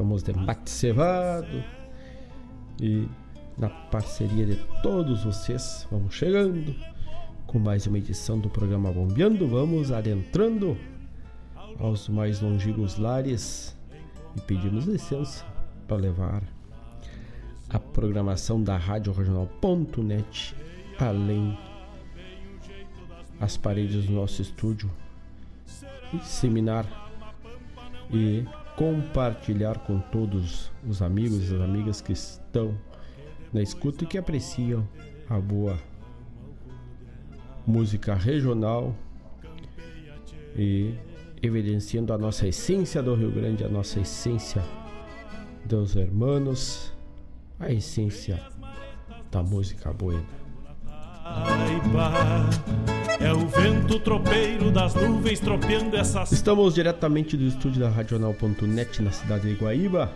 Estamos de bate cevado e na parceria de todos vocês, vamos chegando com mais uma edição do programa Bombeando. Vamos adentrando aos mais longínquos lares e pedimos licença para levar a programação da Rádio Regional.net além as paredes do nosso estúdio e disseminar e compartilhar com todos os amigos e as amigas que estão na escuta e que apreciam a boa música regional e evidenciando a nossa essência do Rio Grande, a nossa essência dos hermanos, a essência da música buena. É o vento tropeiro das nuvens tropeando essas. Estamos diretamente do estúdio da Radional.net na cidade de Iguaíba,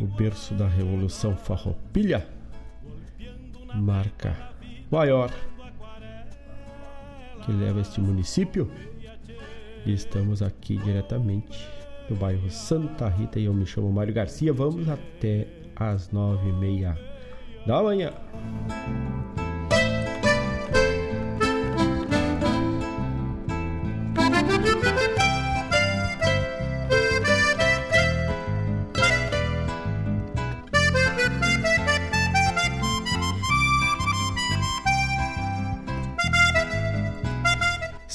o berço da Revolução Farroupilha, marca maior que leva este município. E estamos aqui diretamente no bairro Santa Rita e eu me chamo Mário Garcia. Vamos até às nove e meia da manhã.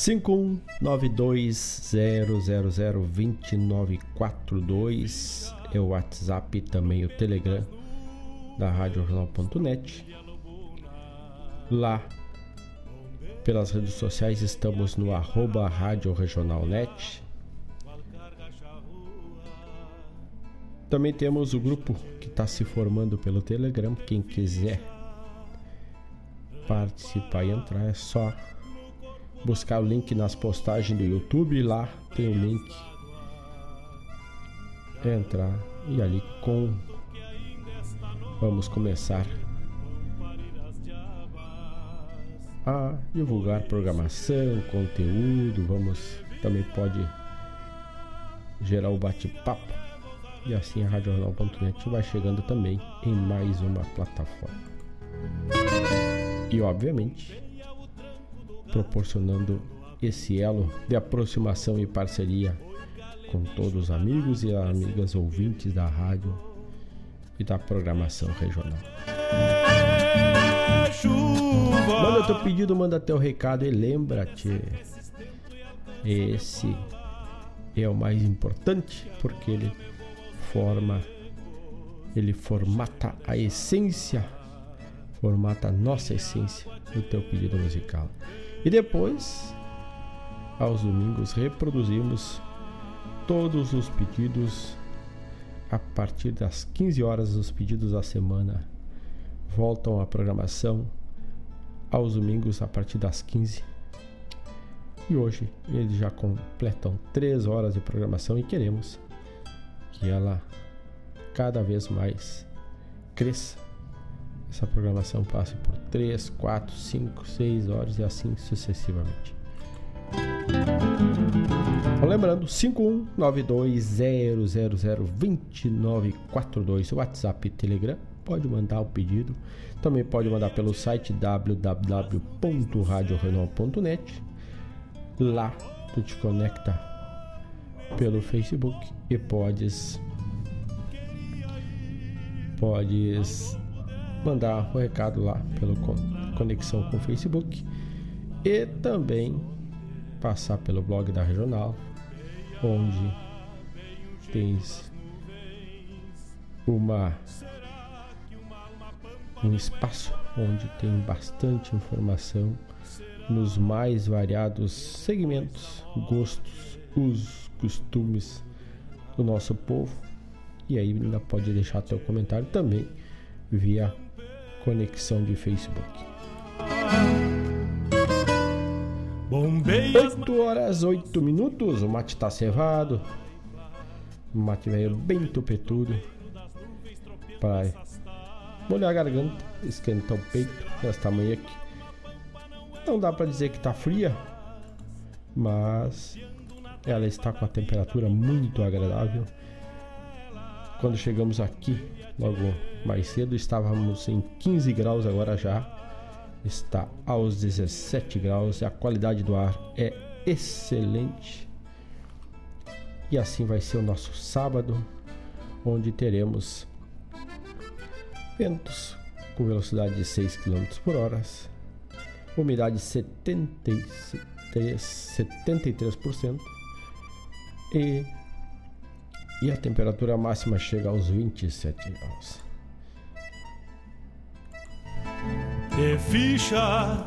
51920002942 é o WhatsApp e também o Telegram da RadioJornal.net. Lá pelas redes sociais estamos no arroba Rádio Regionalnet. Também temos o grupo que está se formando pelo Telegram. Quem quiser participar e entrar é só buscar o link nas postagens do YouTube. Lá tem o link. Entrar e ali com vamos começar a divulgar programação, conteúdo, vamos também pode gerar o bate-papo e assim a RadioJornal.net vai chegando também em mais uma plataforma. E obviamente proporcionando esse elo de aproximação e parceria com todos os amigos e amigas ouvintes da rádio e da programação regional. Manda teu pedido, manda teu recado e lembra-te, esse é o mais importante porque ele forma, ele formata a essência, formata a nossa essência do teu pedido musical. E depois, aos domingos, reproduzimos todos os pedidos a partir das 15 horas os pedidos da semana voltam à programação aos domingos a partir das 15. E hoje eles já completam 3 horas de programação e queremos que ela cada vez mais cresça. Essa programação passe por 3, 4, 5, 6 horas e assim sucessivamente. Lembrando, 51920002942, WhatsApp e Telegram. Pode mandar o pedido. Também pode mandar pelo site www.radiorenal.net. Lá tu te conecta pelo Facebook e podes podes mandar o recado lá pela conexão com o Facebook e também passar pelo blog da Regional, onde tens uma um espaço onde tem bastante informação nos mais variados segmentos, gostos, usos, costumes do nosso povo. E aí ainda pode deixar teu comentário também via conexão de Facebook. 8 horas 8 minutos, o mate tá cevado. O mate veio bem tupetudo. Para molhar a garganta, esquentar o peito nesta manhã aqui. Não dá para dizer que tá fria, mas ela está com a temperatura muito agradável. Quando chegamos aqui, logo mais cedo, estávamos em 15 graus, agora já está aos 17 graus e a qualidade do ar é excelente. E assim vai ser o nosso sábado, onde teremos ventos com velocidade de 6 km por hora, umidade 73%, 73% e, e a temperatura máxima chega aos 27 graus. de ficha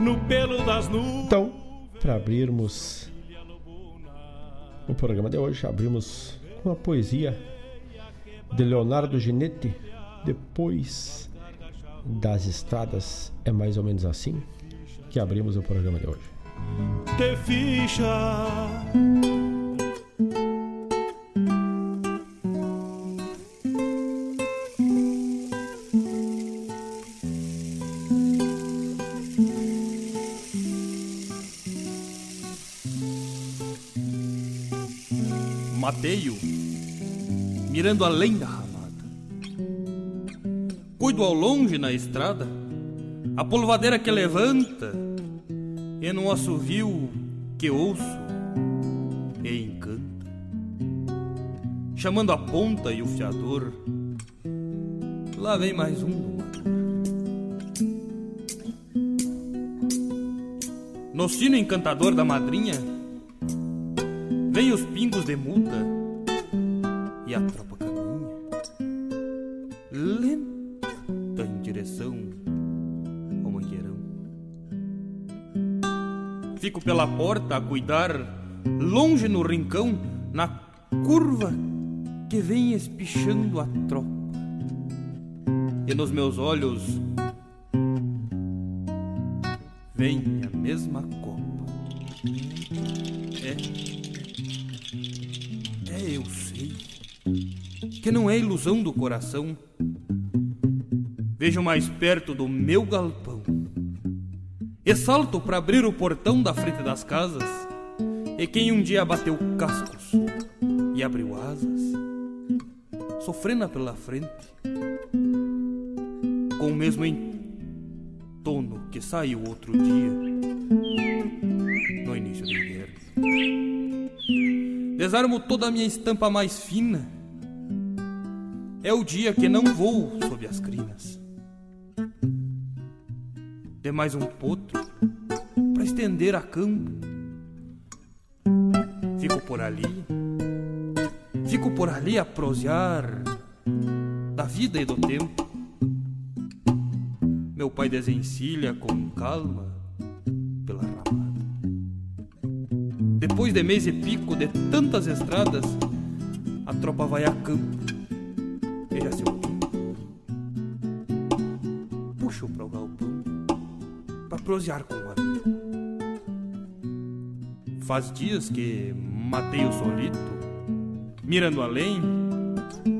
no pelo das nuvens. Então, para abrirmos o programa de hoje, abrimos com a poesia de Leonardo Ginetti, depois das estradas é mais ou menos assim que abrimos o programa de hoje. Te ficha. Mateio, mirando além da Cuido ao longe na estrada, a polvadeira que levanta, e num assovio que ouço e encanta. Chamando a ponta e o fiador, lá vem mais um No sino encantador da madrinha, vem os pingos de multa Fico pela porta a cuidar, longe no rincão, na curva que vem espichando a tropa. E nos meus olhos vem a mesma copa. É. É, eu sei. Que não é ilusão do coração. Vejo mais perto do meu galpão. E salto para abrir o portão da frente das casas. E quem um dia bateu cascos e abriu asas, sofrendo pela frente, com o mesmo tono que saiu outro dia, no início do inverno. Desarmo toda a minha estampa mais fina. É o dia que não vou sob as crinas. De mais um potro estender a campo. Fico por ali, fico por ali a prosear da vida e do tempo meu pai desencilha com calma pela ramada. Depois de mês e pico de tantas estradas, a tropa vai a campo. E já se Puxo para o galpão para prosear com o amigo. Faz dias que matei o solito, mirando além,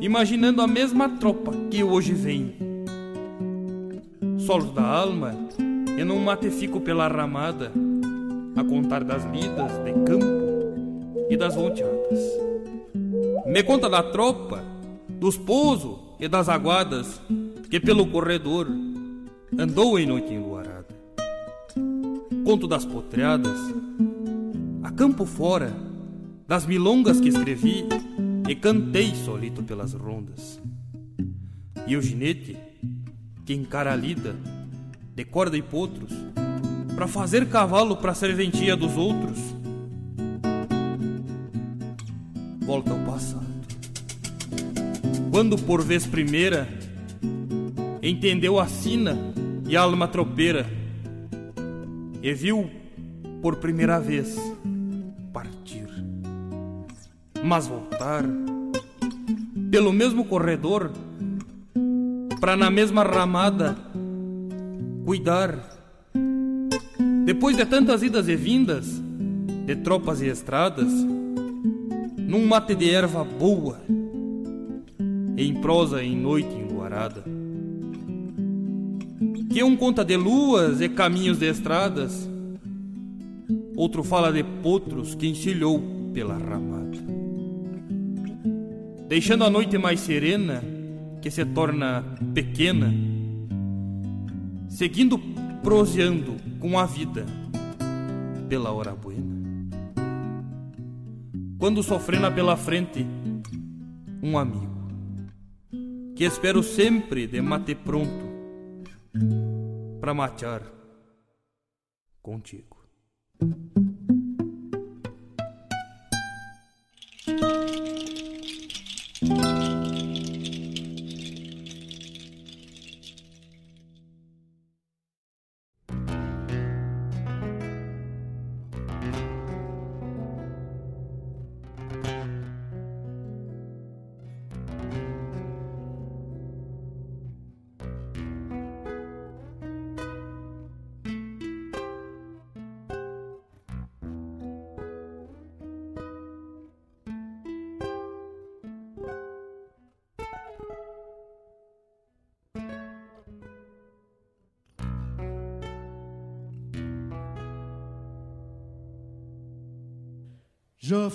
imaginando a mesma tropa que hoje vem solos da alma, e num mate fico pela ramada, a contar das lidas de campo e das volteadas. Me conta da tropa, dos pousos e das aguadas, que pelo corredor andou em noite enluarada. Conto das potreadas, a campo fora, das milongas que escrevi e cantei solito pelas rondas. E o ginete que encara a lida, de corda e potros, para fazer cavalo para serventia dos outros. Volta ao passado. Quando por vez primeira entendeu a sina e a alma tropeira, e viu por primeira vez mas voltar pelo mesmo corredor para na mesma ramada cuidar. Depois de tantas idas e vindas, de tropas e estradas, num mate de erva boa, em prosa em noite enluarada. Que um conta de luas e caminhos de estradas, outro fala de potros que encilhou pela ramada. Deixando a noite mais serena, que se torna pequena, seguindo proseando com a vida pela hora buena. Quando sofrendo pela frente um amigo, que espero sempre de mate pronto para matear contigo.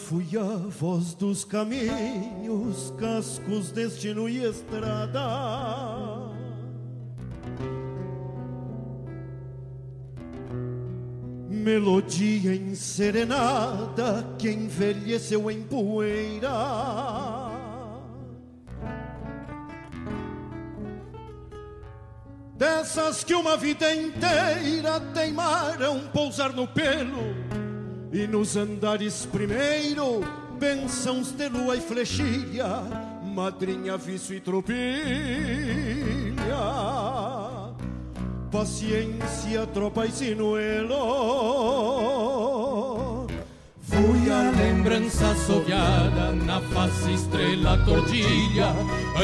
Fui a voz dos caminhos, cascos, destino e estrada. Melodia enserenada que envelheceu em poeira. Dessas que uma vida inteira teimaram pousar no pelo e nos andares primeiro bênçãos de lua e flechilha, madrinha, vício e tropilha. Paciência, tropa e sinuelo Fui a lembrança assoviada na face estrela tordilha,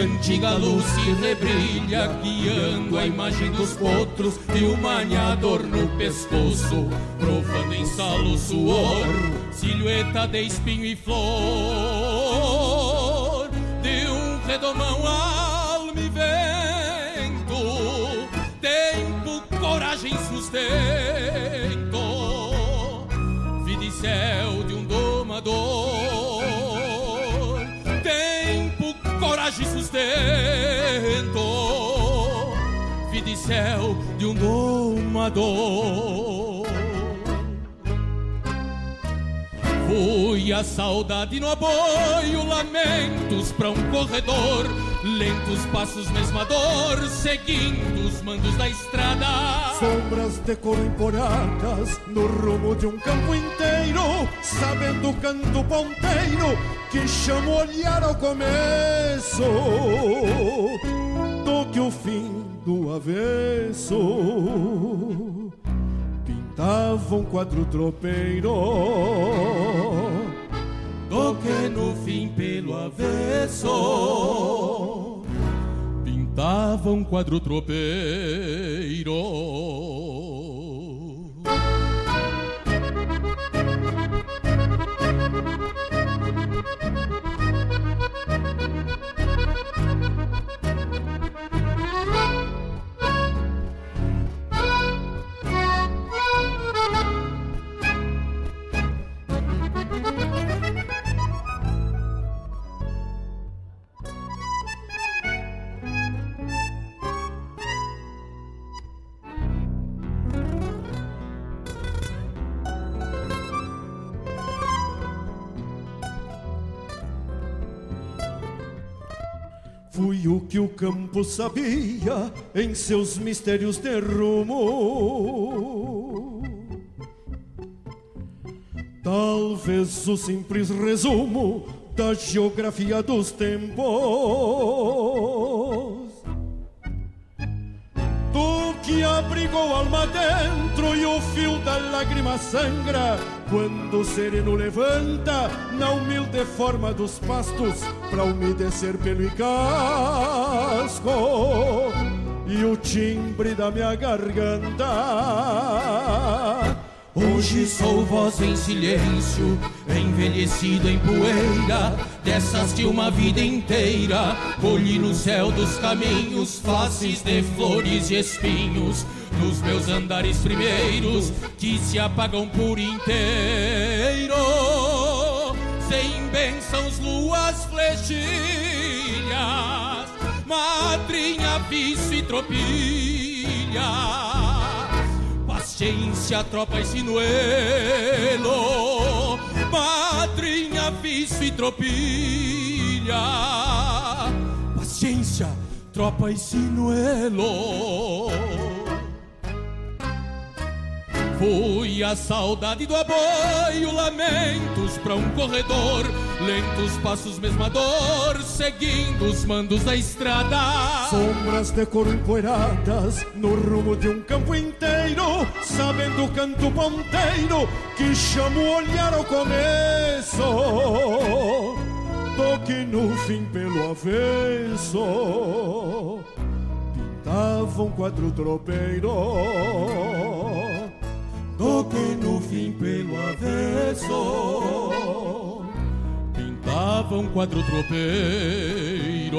antiga luz que rebrilha, guiando a imagem dos potros e o maniador no pescoço, provando em salo suor, silhueta de espinho e flor, de um redomão sustento. Vida e céu de um domador. Fui a saudade no apoio, lamentos para um corredor Lentos passos, mesma dor, seguindo os mandos da estrada. Sombras de cor emporadas no rumo de um campo inteiro, sabendo o canto ponteiro que chama o olhar ao começo do que o fim do avesso pintava um quadro tropeiro do que no fim pelo avesso pintava um quadro tropeiro. Fui o que o campo sabia em seus mistérios de rumo. Talvez o simples resumo da geografia dos tempos. Tu que abrigou alma dentro e o fio da lágrima sangra quando o sereno levanta na humilde forma dos pastos para umedecer pelo e casco e o timbre da minha garganta. Hoje sou voz em silêncio, envelhecido em poeira, dessas que uma vida inteira colhi no céu dos caminhos, faces de flores e espinhos, nos meus andares primeiros que se apagam por inteiro, sem bênçãos, luas, flechilhas, madrinha, vício e tropilha paciência, tropa e sinuelo, madrinha, vício e tropilha. Paciência, tropa e sinuelo. Fui a saudade do aboio, lamentos para um corredor, lentos passos, mesma dor, seguindo os mandos da estrada. Sombras de cor empoeiradas no rumo de um campo inteiro, sabendo o canto ponteiro que chama o olhar ao começo. Toque no fim pelo avesso, pintava um quadro tropeiro Toquei no fim pelo avesso. Pintava um quadro tropeiro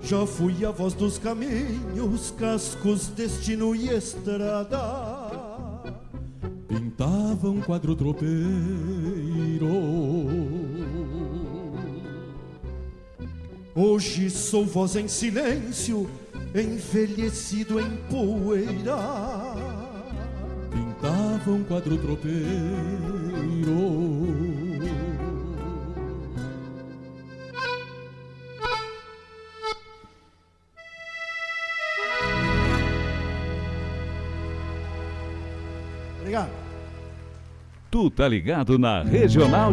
Já fui a voz dos caminhos, cascos, destino e estrada. Pintava um quadro tropeiro Hoje sou voz em silêncio Envelhecido em poeira Pintava um quadro tropeiro Obrigado. Tu tá ligado na Regional.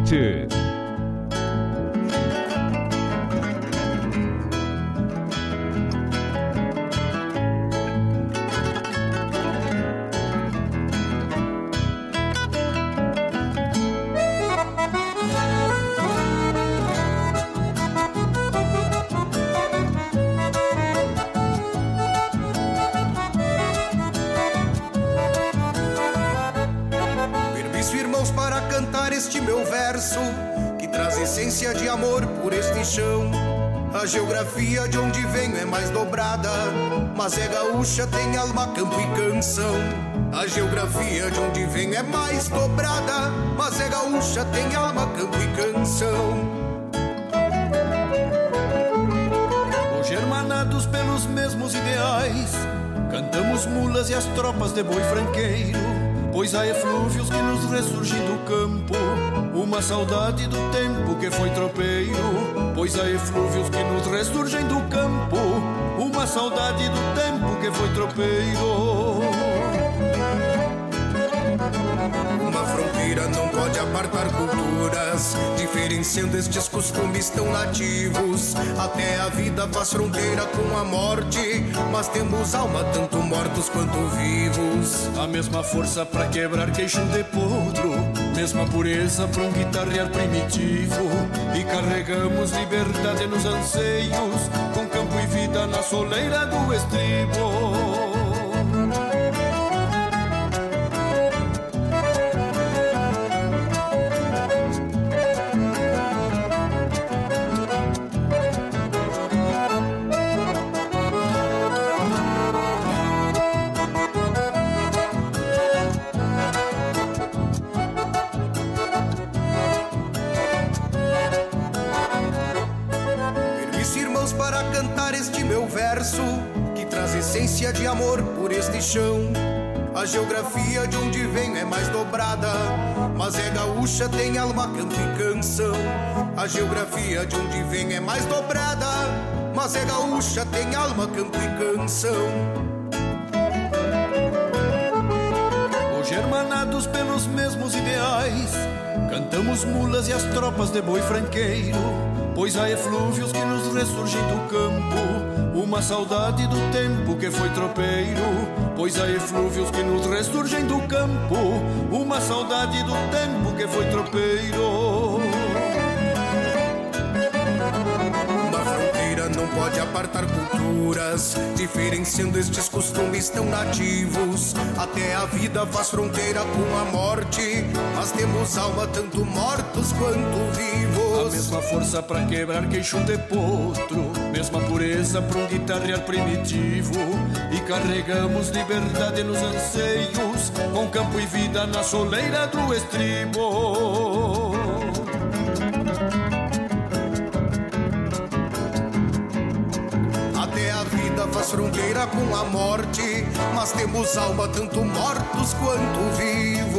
Geografia de onde venho é mais dobrada, mas é gaúcha, tem alma, campo e canção. A geografia de onde venho é mais dobrada, mas é gaúcha, tem alma, campo e canção. Hoje hermanados pelos mesmos ideais, cantamos mulas e as tropas de boi franqueiro, pois há eflúvios que nos ressurgem do campo uma saudade do tempo que foi tropeiro, pois há eflúvios que nos ressurgem do campo. Uma saudade do tempo que foi tropeiro. Fronteira não pode apartar culturas, diferenciando estes costumes tão nativos. Até a vida faz fronteira com a morte, mas temos alma tanto mortos quanto vivos. A mesma força para quebrar queixo de potro, mesma pureza para um guitarrear primitivo. E carregamos liberdade nos anseios, com campo e vida na soleira do estribo. Essência de amor por este chão. A geografia de onde venho é mais dobrada, mas é gaúcha, tem alma, canto e canção. A geografia de onde venho é mais dobrada, mas é gaúcha, tem alma, canto e canção. Hoje hermanados pelos mesmos ideais, cantamos mulas e as tropas de boi franqueiro, pois há eflúvios que nos ressurgem do campo uma saudade do tempo que foi tropeiro, pois há eflúvios que nos ressurgem do campo. Uma saudade do tempo que foi tropeiro. Pode apartar culturas, diferenciando estes costumes tão nativos. Até a vida faz fronteira com a morte, mas temos alma tanto mortos quanto vivos. A mesma força para quebrar queixo de potro mesma pureza para um guitarrear primitivo e carregamos liberdade nos anseios com campo e vida na soleira do estribo. Fronteira com a morte, mas temos alma tanto mortos quanto vivos.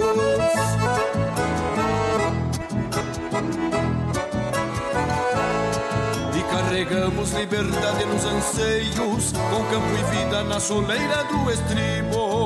Carregamos liberdade nos anseios, com campo e vida na soleira do estribo.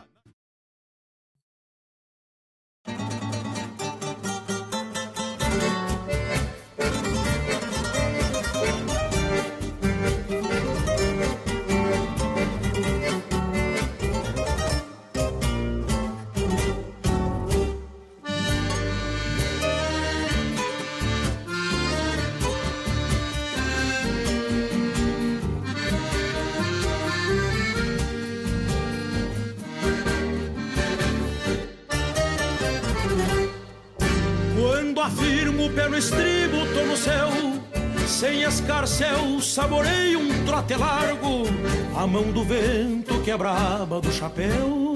Afirmo o pé no estribo, tô no céu. Sem escarcel, saboreio um trote largo. A mão do vento que é braba do chapéu.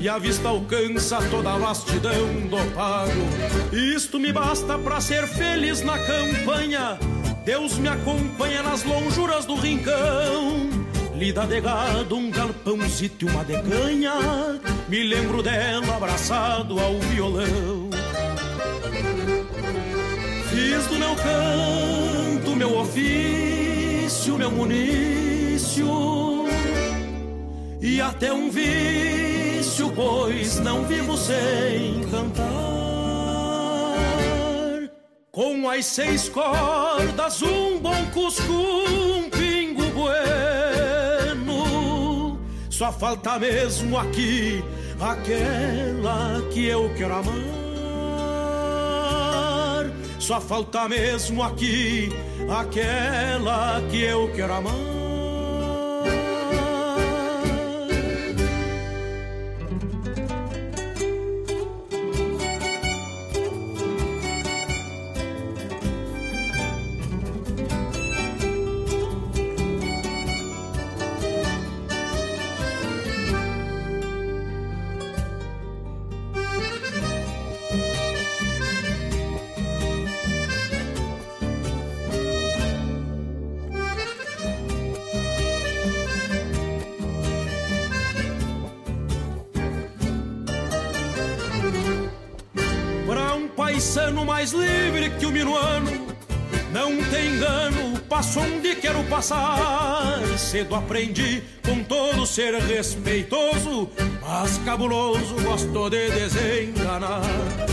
E a vista alcança toda a vastidão do pago. Isto me basta para ser feliz na campanha. Deus me acompanha nas lonjuras do rincão. Lida de gado, um galpãozito e uma decanha. Me lembro dela abraçado ao violão. Fiz do meu canto meu ofício, meu munício. E até um vício, pois não vivo sem cantar. Com as seis cordas, um bom cusco, um pingo bueno. Só falta mesmo aqui aquela que eu quero amar. Só falta mesmo aqui aquela que eu quero amar. Passar. Cedo aprendi com todo ser respeitoso, mas cabuloso gosto de desenganar.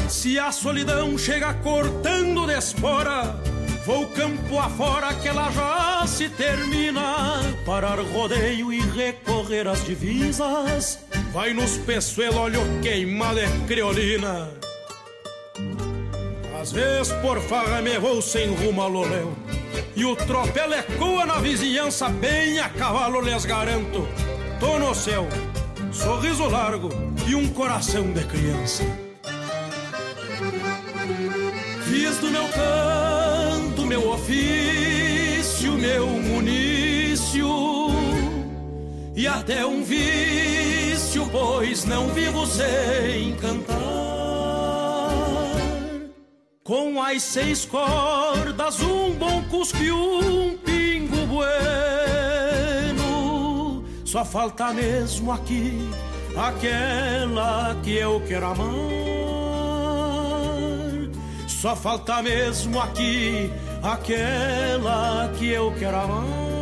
Se a solidão chega cortando de espora, vou campo afora que ela já se termina. Parar rodeio e recorrer às divisas. Vai nos peçoelo, olho queimado é criolina. Às vezes por farra me vou sem rumo a Loléu E o tropel ecoa na vizinhança bem a cavalo lhes garanto. Tô no céu, sorriso largo e um coração de criança. Fiz do meu canto meu ofício, meu munício. E até um vício, pois não vivo sem cantar com as seis cordas, um bom cusco e um pingo bueno. Só falta mesmo aqui aquela que eu quero amar. Só falta mesmo aqui aquela que eu quero amar.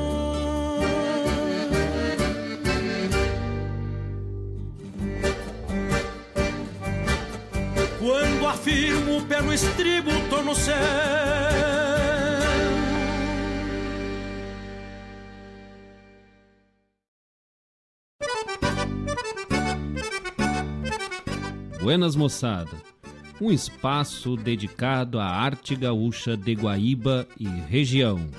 Quando afirmo o pé no estribo, tô no céu. Buenas moçada, um espaço dedicado à arte gaúcha de Guaíba e região.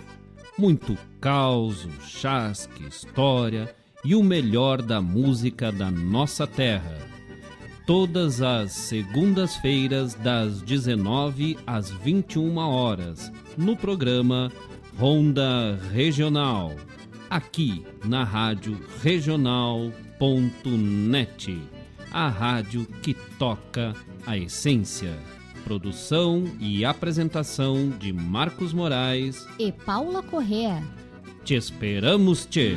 Muito caos, chasque, história e o melhor da música da nossa terra todas as segundas-feiras das 19 às 21 horas, no programa Ronda Regional, aqui na Rádio Regional.net, a rádio que toca a essência. Produção e apresentação de Marcos Moraes e Paula Correa. Te esperamos, te.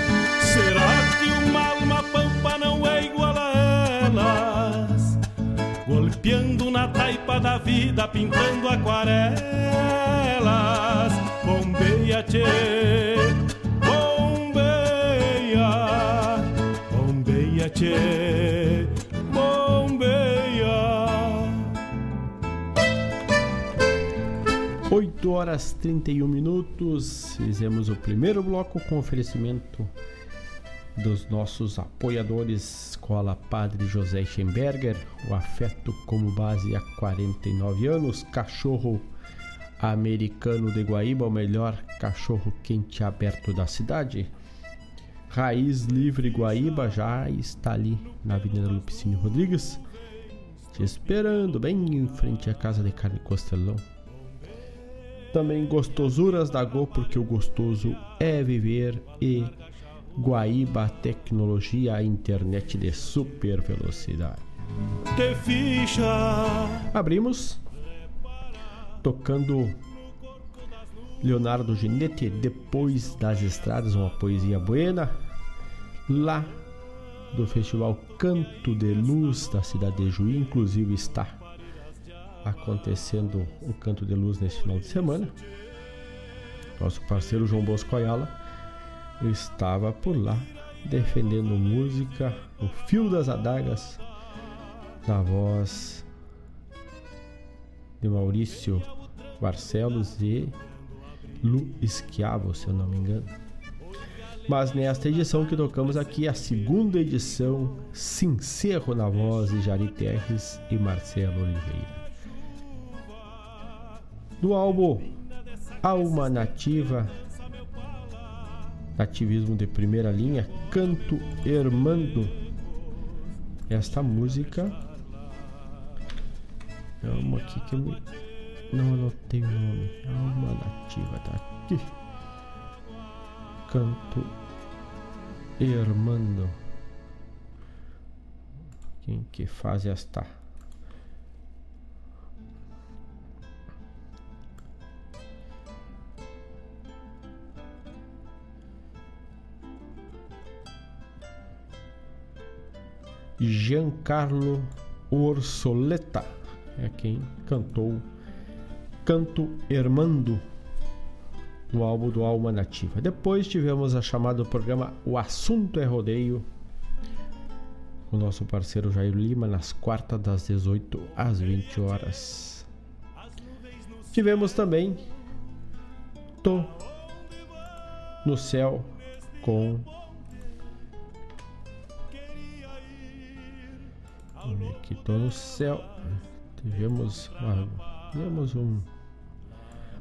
Na taipa da vida, pintando aquarelas. Bombeia, tchê, bombeia, bombeia, tchê. 8 horas 31 minutos. Fizemos o primeiro bloco com oferecimento dos nossos apoiadores Escola Padre José Schemberger, o afeto como base há 49 anos, cachorro americano de Guaíba, o melhor cachorro quente aberto da cidade. Raiz Livre Guaíba já está ali na Avenida Lupicínio Rodrigues, te esperando bem em frente à Casa de Carne Costelão. Também gostosuras da Go, porque o gostoso é viver e Guaíba Tecnologia, internet de super velocidade. Abrimos tocando Leonardo Ginetti, depois das estradas, uma poesia buena, lá do Festival Canto de Luz da cidade de Juí, inclusive está acontecendo o Canto de Luz nesse final de semana. Nosso parceiro João Bosco Ayala estava por lá defendendo música, o fio das adagas, na voz de Maurício Barcelos e Lu Esquiavo, se eu não me engano. Mas nesta edição que tocamos aqui, a segunda edição, Sincero na voz de Jari Terres e Marcelo Oliveira do álbum Alma Nativa, Nativismo de Primeira Linha, Canto Hermando. Esta música é uma aqui que eu não anotei o nome. Alma Nativa, tá aqui. Canto Hermando. Quem que faz esta? Giancarlo Orsoleta é quem cantou Canto Hermando no álbum do Alma Nativa. Depois tivemos a chamada do programa O Assunto é Rodeio com nosso parceiro Jair Lima nas quartas das 18 às 20 horas. Tivemos também Tô no céu com aqui tô no céu. Tivemos, tivemos um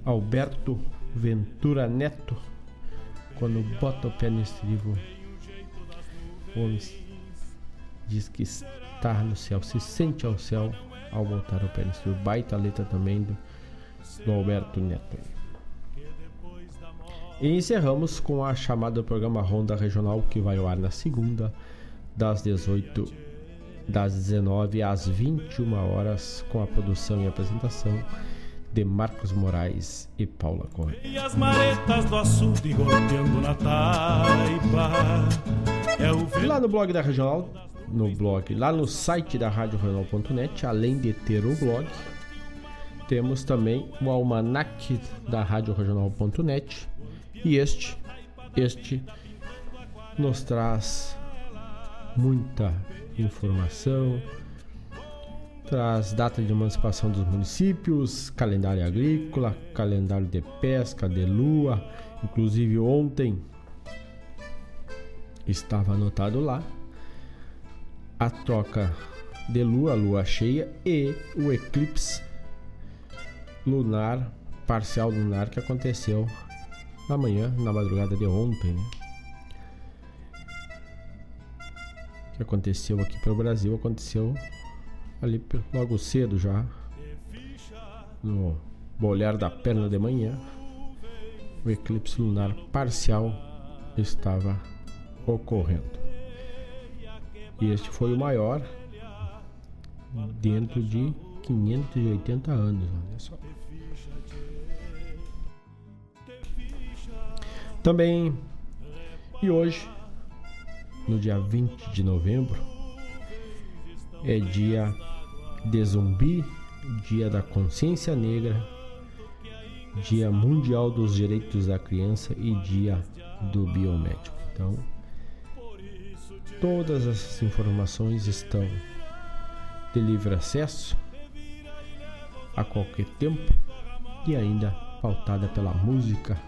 Alberto Ventura Neto. Quando bota o pé no estribo, o diz que está no céu, se sente ao céu ao botar o pé no estribo. Baita letra também do, do Alberto Neto. E encerramos com a chamada do programa Ronda Regional que vai ao ar na segunda, das 18 das 19 às 21 horas, com a produção e apresentação de Marcos Moraes e Paula Correia. E as maretas do açude golpeando na taipa. É o lá no blog da Regional, no blog, lá no site da RádioRegional.net, além de ter o blog, temos também o almanac da RádioRegional.net e este, este nos traz muita informação, traz data de emancipação dos municípios, calendário agrícola, calendário de pesca, de lua, inclusive ontem estava anotado lá a troca de lua, lua cheia e o eclipse lunar, parcial lunar que aconteceu na manhã, na madrugada de ontem, né? Que aconteceu aqui para o Brasil, aconteceu ali logo cedo já, no bolhar da perna de manhã, o eclipse lunar parcial estava ocorrendo. E este foi o maior dentro de 580 anos, olha só. Também e hoje, no dia 20 de novembro, é dia de zumbi, dia da consciência negra, dia mundial dos direitos da criança e dia do biomédico. Então, todas essas informações estão de livre acesso a qualquer tempo e ainda pautada pela música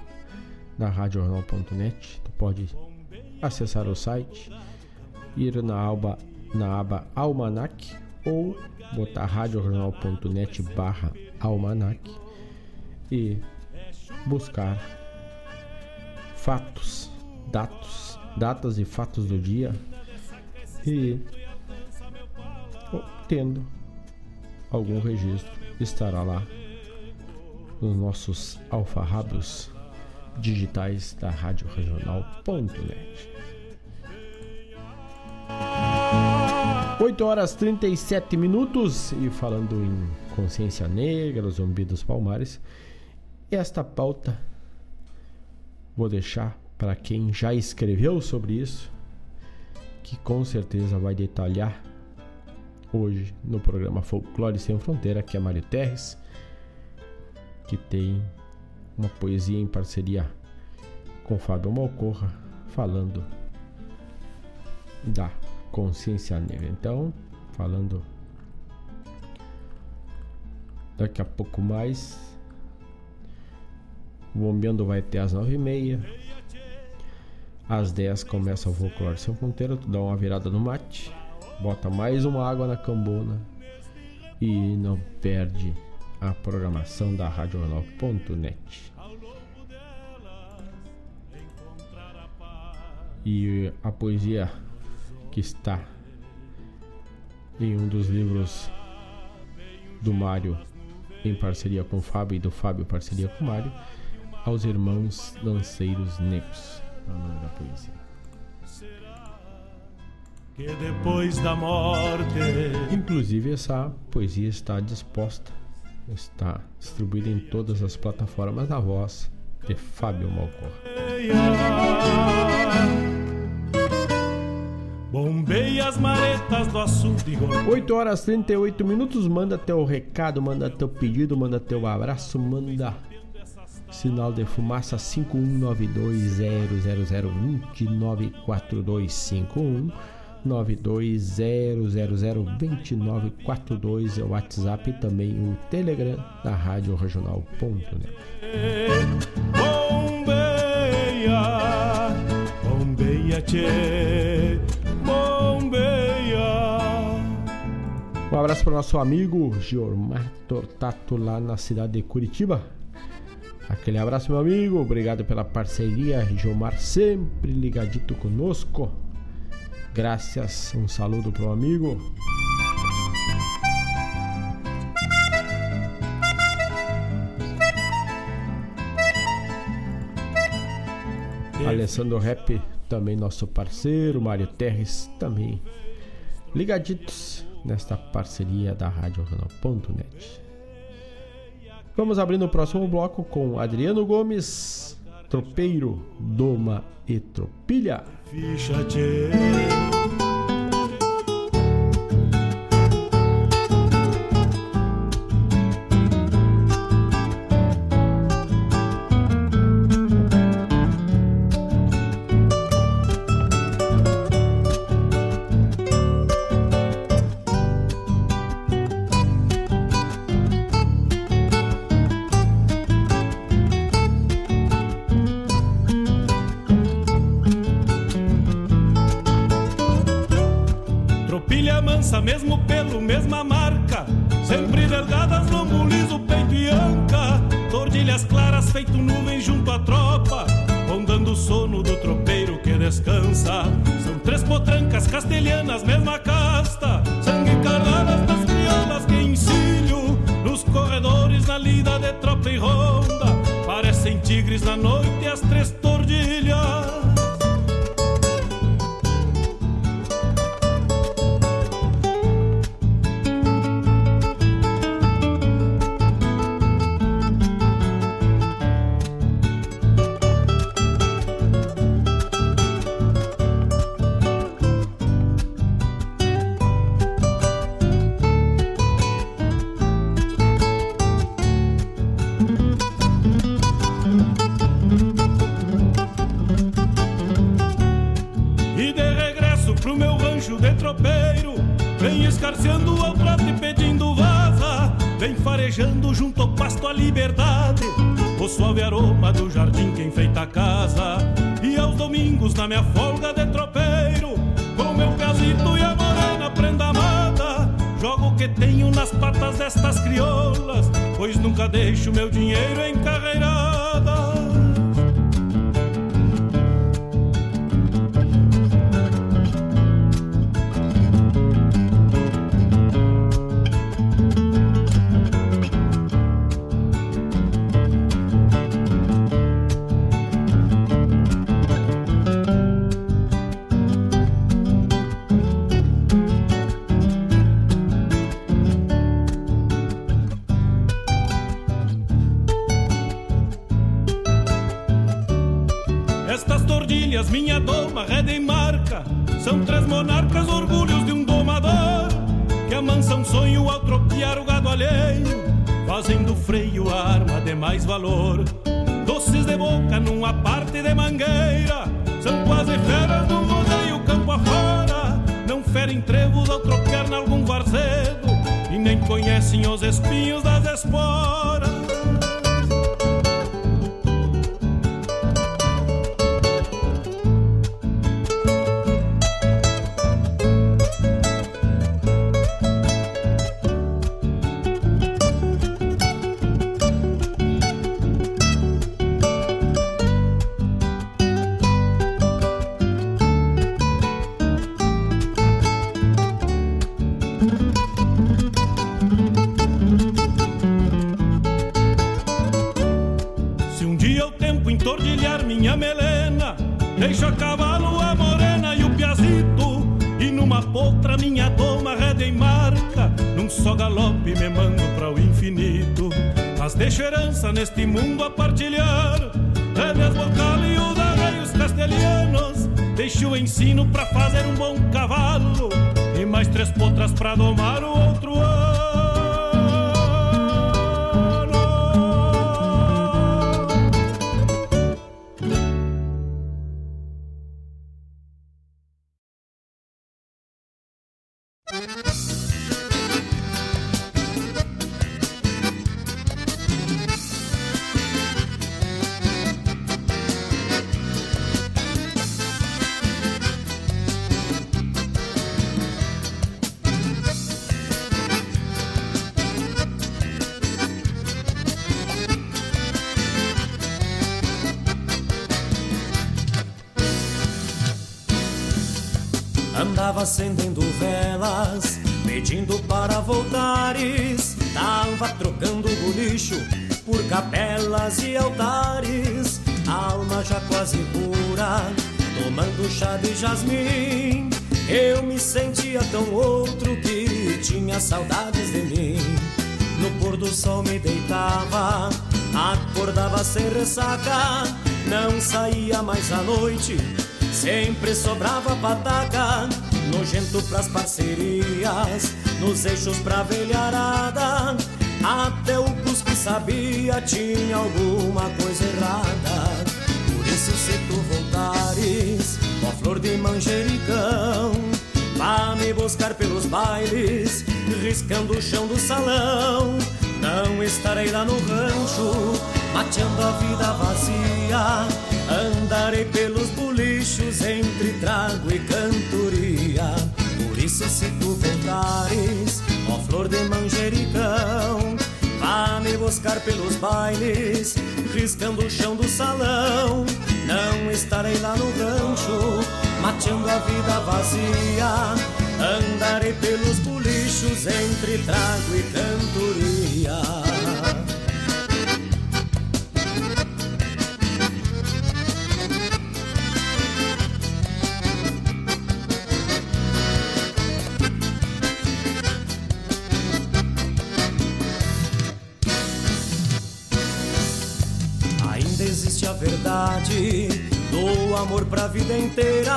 da radiojornal.net. Tu pode acessar o site, ir na aba, na aba Almanac ou botar radiojornal.net barra Almanac e buscar fatos, dados, datas e fatos do dia e tendo algum registro estará lá nos nossos alfarrábios digitais da Rádio Regional.net. 8 horas 37 minutos e falando em consciência negra, os zumbi dos palmares, esta pauta vou deixar para quem já escreveu sobre isso, que com certeza vai detalhar hoje no programa Folclore Sem Fronteira, que é Mário Terres, que tem uma poesia em parceria com Fábio Malcorra, falando da consciência negra. Então, falando daqui a pouco mais. O Bombeando vai até às nove e meia. Às 10 começa o folclore sem fronteira. Tu dá uma virada no mate, bota mais uma água na cambona e não perde a programação da RadioNorte.net. E a poesia que está em um dos livros do Mário em parceria com o Fábio e do Fábio em parceria com o Mário, aos irmãos lanceiros negros. É o nome da poesia. Que depois da morte. Inclusive essa poesia está disposta, está distribuída em todas as plataformas da voz de Fábio Malcor. Bombei as maretas do açude 8 horas 38 minutos, manda teu recado, manda teu pedido, manda teu abraço, manda sinal de fumaça 5192000294251 920002942 é o WhatsApp e também o Telegram da Rádio Regional.net. Bombeia, bombeia, tchê, bombeia. Um abraço para o nosso amigo Giormar Tortato lá na cidade de Curitiba. Aquele abraço, meu amigo. Obrigado pela parceria. Giomar sempre ligadito conosco. Graças. Um saludo pro amigo. Alessandro Rap, também nosso parceiro, Mário Terres, também ligaditos nesta parceria da Rádio. Vamos abrindo o próximo bloco com Adriano Gomes, Tropeiro, Doma e Tropilha. Ficha, de mangueira, são quase feras do rodeio campo afora. Não ferem trevos ao trocar nalgum varzedo, e nem conhecem os espinhos das esporas. Neste mundo a partilhar. Rédeas bocal e da os castelhanos. Deixo o ensino pra fazer um bom cavalo. E mais três potras pra domar sem ressaca. Não saía mais à noite, sempre sobrava pataca nojento pras parcerias, nos eixos pra velharada. Até o cuspe sabia tinha alguma coisa errada. Por isso se tu voltares, com a flor de manjericão, vá me buscar pelos bailes, riscando o chão do salão. Não estarei lá no rancho, mateando a vida vazia. Andarei pelos bolichos entre trago e cantoria isso se tu voltares, ó flor de manjericão, vá me buscar pelos bailes, riscando o chão do salão. Não estarei lá no rancho, mateando a vida vazia. Andarei pelos bolichos entre trago e cantoria. Amor pra vida inteira.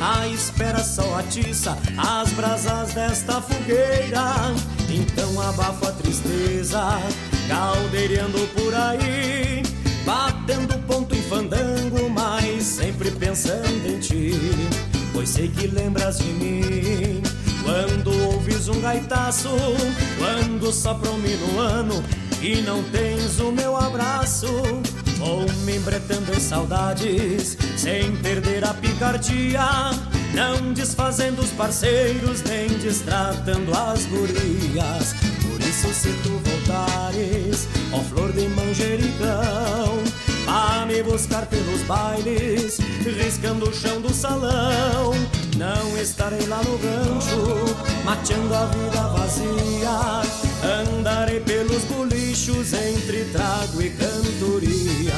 A espera só atiça as brasas desta fogueira. Então abafo a tristeza, caldeirando por aí, batendo ponto em fandango, mas sempre pensando em ti. Pois sei que lembras de mim. Quando ouves um gaitaço, quando sopra um minuano e não tens o meu abraço, Vou me embretando em saudades, sem perder a picardia. Não desfazendo os parceiros, nem destratando as gurias. Por isso, se tu voltares, ó flor de manjericão, a me buscar pelos bailes, riscando o chão do salão. Não estarei lá no rancho, mateando a vida vazia Andarei pelos bolichos entre trago e cantoria.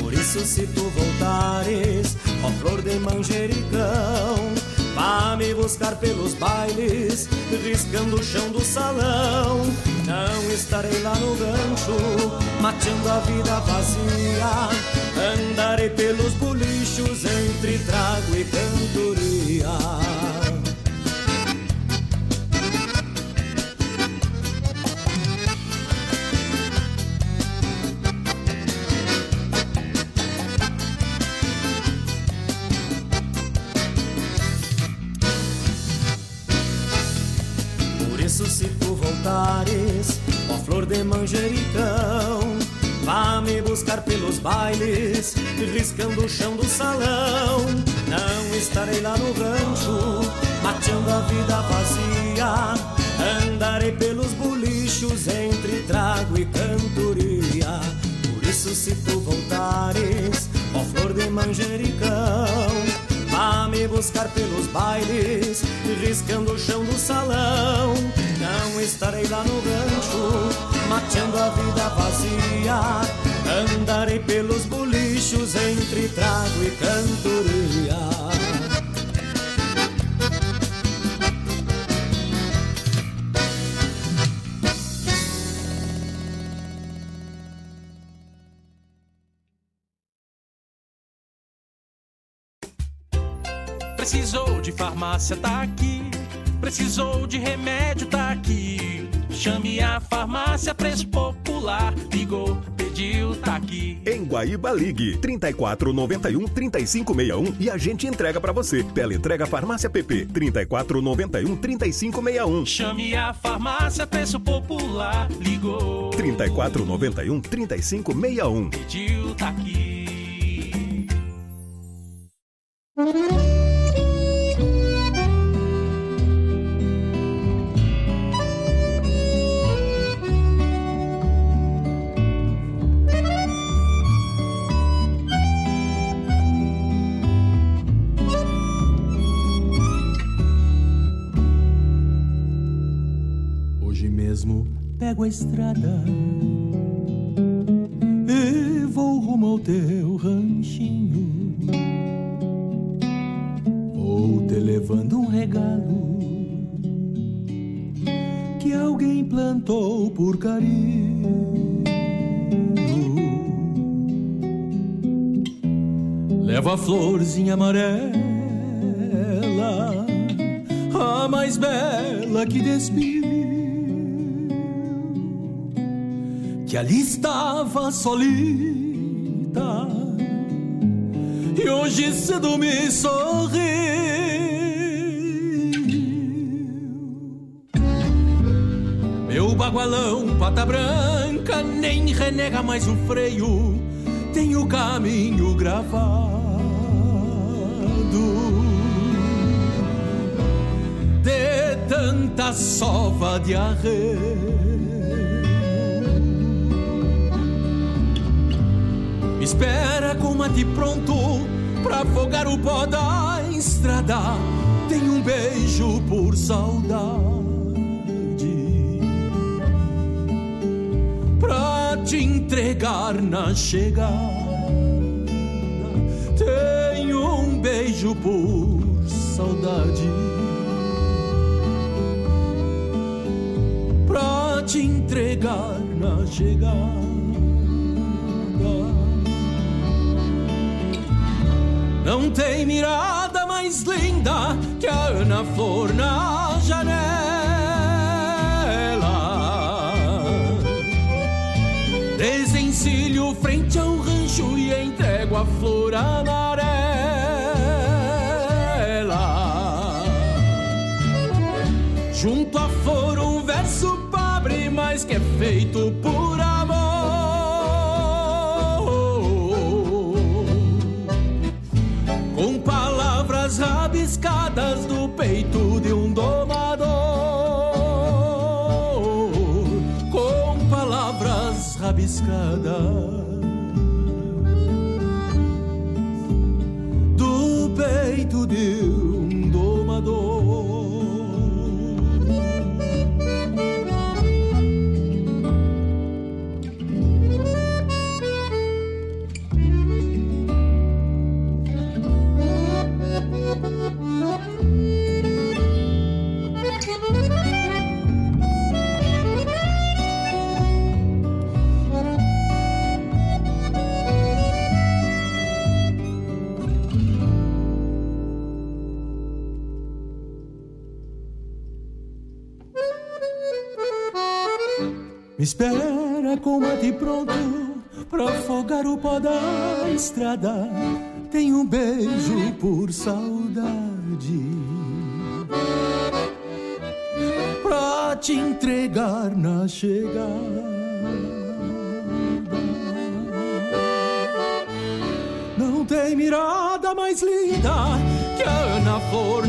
Por isso, se tu voltares, ó flor de manjericão, vá me buscar pelos bailes, riscando o chão do salão. Não estarei lá no gancho, mateando a vida vazia. Andarei pelos bolichos entre trago e cantoria. Voltares, ó flor de manjericão, vá me buscar pelos bailes, riscando o chão do salão. Não estarei lá no rancho, mateando a vida vazia. Andarei pelos bolichos entre trago e cantoria. Por isso, se tu voltares, ó flor de manjericão, vá me buscar pelos bailes, riscando o chão do salão. Não estarei lá no rancho, mateando a vida vazia. Andarei pelos bolichos entre trago e cantoria. De farmácia, tá aqui. Precisou de remédio, tá aqui. Chame a farmácia Preço Popular. Ligou, pediu, tá aqui. Em Guaíba Ligue 3491 3561 e a gente entrega para você. Pela entrega Farmácia PP 3491 3561. Chame a farmácia Preço Popular. Ligou 3491 3561. Pediu, tá aqui. Pego a estrada e vou rumo ao teu ranchinho. Vou te levando um regalo que alguém plantou por carinho. Leva a florzinha amarela, a mais bela que despide que ali estava solita e hoje cedo me sorriu. Meu bagualão, pata branca, nem renega mais um freio, tem o caminho gravado. de tanta sova de arreio. Espera com mate pronto pra afogar o pó da estrada. Tem um beijo por saudade. Pra te entregar na chegada. Tem um beijo por saudade. Pra te entregar na chegada. Não tem mirada mais linda que a Ana Flor na janela. Desencilho frente ao rancho e entrego a flor amarela. Junto a flor um verso pobre, mas que é feito por cascadas Espera com mate pronto pra afogar o pó da estrada. Tem um beijo por saudade. Pra te entregar na chegada. Não tem mirada mais linda que a Ana Flor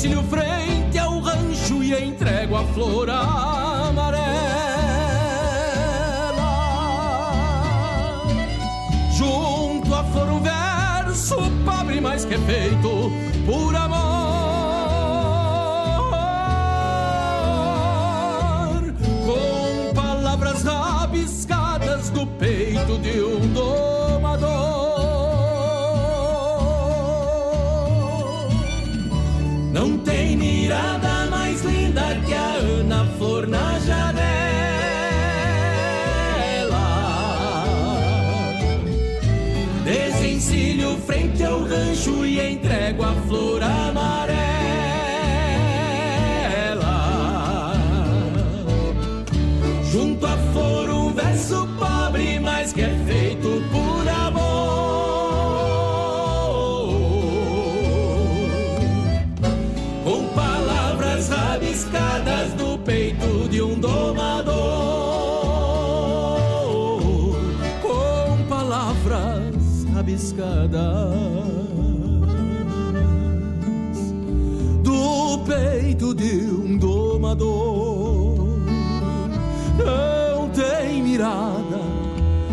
Desencilho frente ao rancho e entrego a flor amarela. Junto a flor um verso pobre, mas que é feito por amor. Com palavras rabiscadas do peito de um domador. Não tem mirada mais linda que a Ana Flor na janela. Desencilho frente ao rancho e entrego a flor amarela. Rabiscadas do peito de um domador. Não tem mirada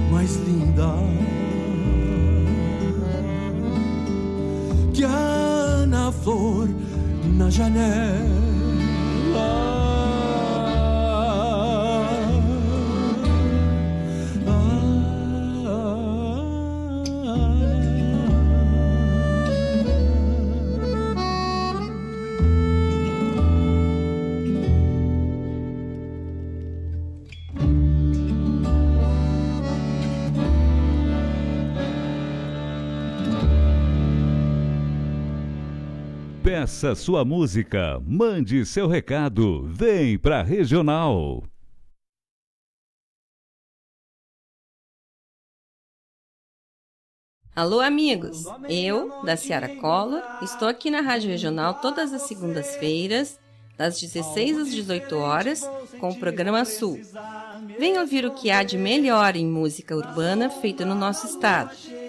mais linda que a Ana Flor na janela. Peça sua música, mande seu recado, vem pra Regional. Alô, amigos! Eu, da Ciara Collor, estou aqui na Rádio Regional todas as segundas-feiras, das 16 às 18 horas, com o programa Sul. Venha ouvir o que há de melhor em música urbana feita no nosso estado.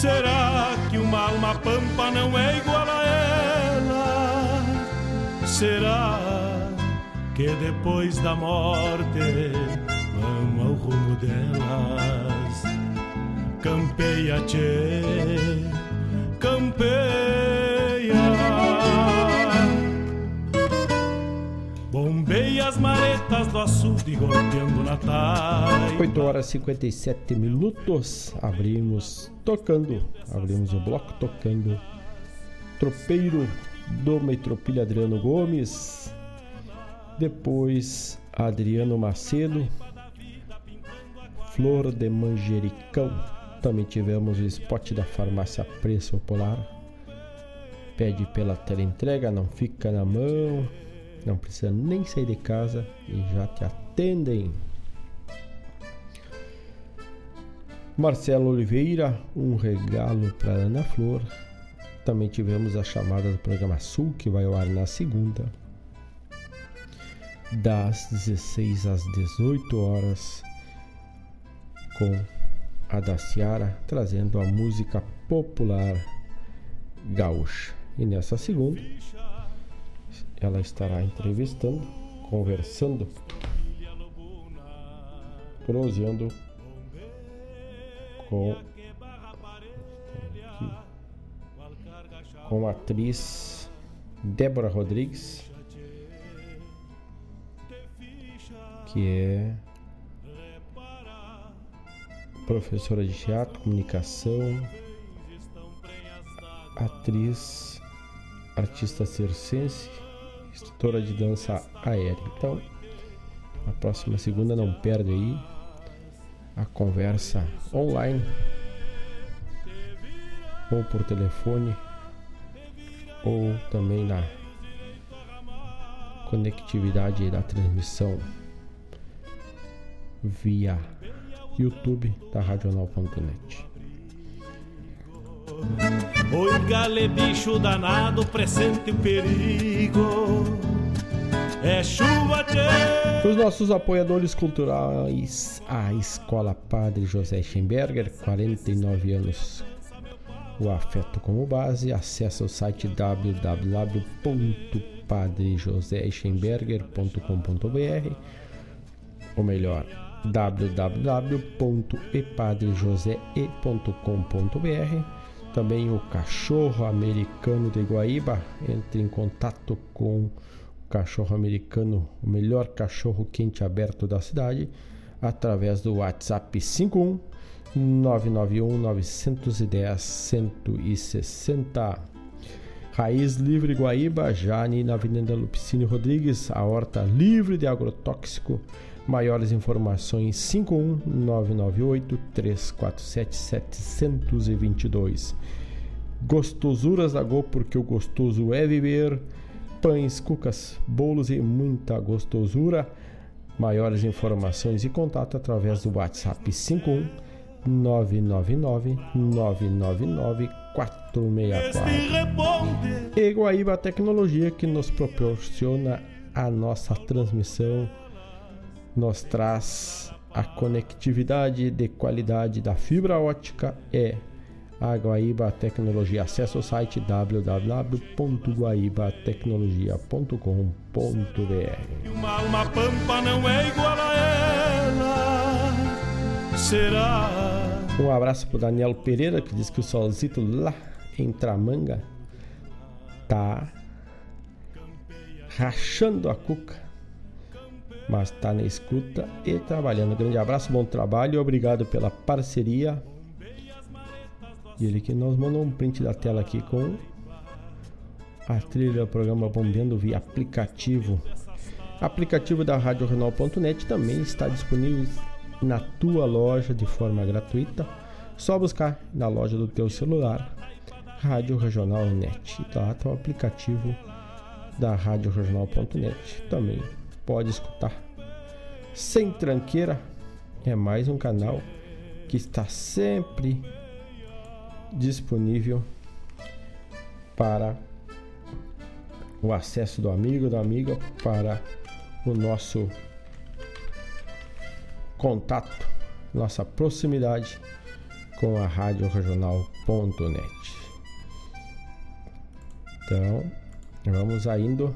Será que uma alma pampa não é igual a ela? Será que depois da morte vamos ao rumo delas? Campeia, tchê, campeia. As maretas do açude golpeando na taipa. 8 horas e 57 minutos. Abrimos tocando, abrimos o bloco tocando Tropeiro do Metropilha Adriano Gomes. Depois Adriano Macedo, Flor de Manjericão. Também tivemos o spot da farmácia Preço Polar. Pede pela teleentrega, não fica na mão. Não precisa nem sair de casa e já te atendem. Marcelo Oliveira, um regalo para Ana Flor. Também tivemos a chamada do programa Sul, que vai ao ar na segunda, das 16 às 18 horas, com a da Ciara, trazendo a música popular gaúcha. E nessa segunda, ela estará entrevistando, conversando, proseando com com a atriz Débora Rodrigues, que é professora de teatro, comunicação, atriz, artista circense, instrutora de dança aérea. Então, na próxima segunda não perde aí a conversa online ou por telefone ou também na conectividade da transmissão via YouTube da Radional.net. Oi, gale, bicho danado, presente o perigo. É chuva, tchê. Os nossos apoiadores culturais, a Escola Padre José Schemberger, 49 anos. O afeto como base, acesse o site www.padrejoséschemberger.com.br ou melhor, www.epadrejosee.com.br também o cachorro americano de Guaíba entre em contato com o cachorro americano, o melhor cachorro quente aberto da cidade, através do WhatsApp 51 991 910 160. Raiz Livre Guaíba, Jane na Avenida Lupicínio Rodrigues, a horta livre de agrotóxico. Maiores informações 51998 347 722. Gostosuras da Go, porque o gostoso é viver. Pães, cucas, bolos e muita gostosura. Maiores informações e contato através do WhatsApp 51 999 999 464. E Guaíba Tecnologia que nos proporciona a nossa transmissão, nos traz a conectividade de qualidade da fibra ótica é a Guaíba Tecnologia. Acesse o site www.guaibatecnologia.com.br. Uma alma pampa não é igual a ela. Será? Um abraço pro Daniel Pereira que diz que o solzito lá em Tramanga tá rachando a cuca, mas tá na escuta e trabalhando. Grande abraço, bom trabalho obrigado pela parceria. E ele que nos mandou um print da tela aqui com a trilha do programa Bombeando via aplicativo. Aplicativo da RadioRenal.net também está disponível na tua loja de forma gratuita. Só buscar na loja do teu celular Rádio Regional Net. Lá está o aplicativo da Rádio Regional.net. Também pode escutar. Sem tranqueira é mais um canal que está sempre disponível para o acesso do amigo da amiga para o nosso contato, nossa proximidade com a Rádio Regional.net. Então, vamos indo,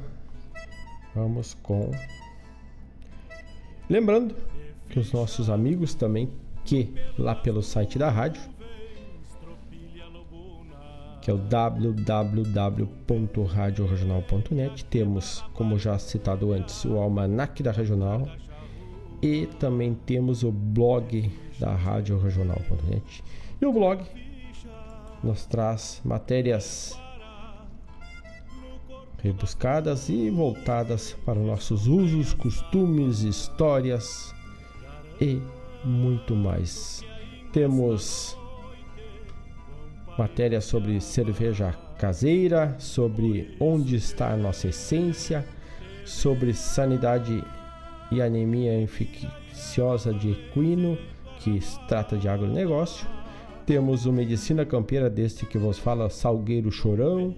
vamos com. Lembrando que os nossos amigos também, que lá pelo site da rádio, que é o www.radioregional.net, temos, como já citado antes, o Almanac da Regional e também temos o blog da Rádio Regional.net. E o blog nos traz matérias rebuscadas e voltadas para nossos usos, costumes, histórias e muito mais. Temos matérias sobre cerveja caseira, sobre onde está a nossa essência, sobre sanidade e anemia infecciosa de equino, que trata de agronegócio. Temos o Medicina Campeira, deste que vos fala, Salgueiro Chorão.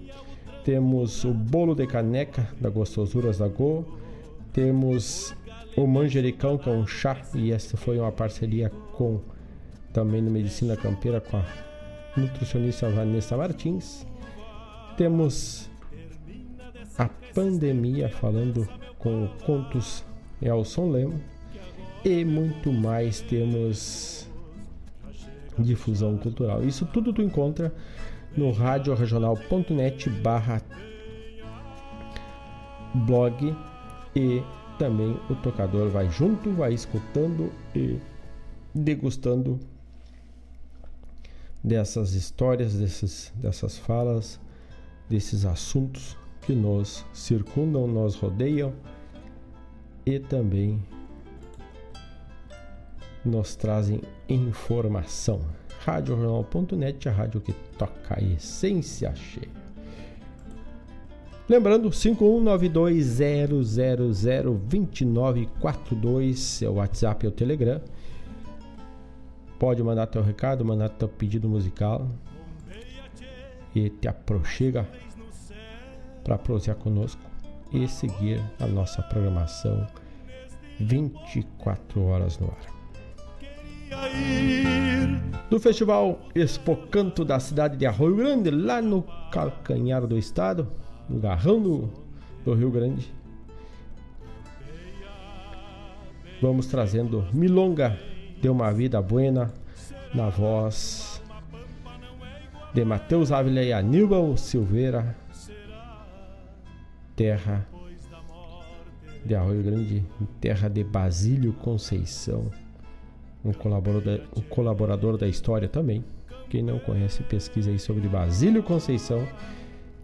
Temos o Bolo de Caneca, da Gostosuras da Go. Temos o Manjericão, que é um chá, e essa foi uma parceria com também no Medicina Campeira com a nutricionista Vanessa Martins. Temos a pandemia falando com Contos Elson Lemo e muito mais temos difusão cultural. Isso tudo tu encontra no radioregional.net barra blog e também o tocador vai junto, vai escutando e degustando dessas histórias, desses, dessas falas, desses assuntos que nos circundam, nos rodeiam e também nos trazem informação. RádioJornal.net, a rádio que toca a essência cheia. Lembrando, 51920002942 é o WhatsApp e o Telegram. Pode mandar teu recado, mandar teu pedido musical e te aproxega para prosear conosco e seguir a nossa programação 24 horas no ar. Do Festival Expo Canto da cidade de Arroio Grande, lá no calcanhar do estado, no garrão do, do Rio Grande. Vamos trazendo Milonga de uma vida buena na voz de Matheus Ávila e Aníbal Silveira, terra de Arroio Grande, terra de Basílio Conceição, um colaborador, um colaborador da história também. Quem não conhece, pesquisa aí sobre Basílio Conceição,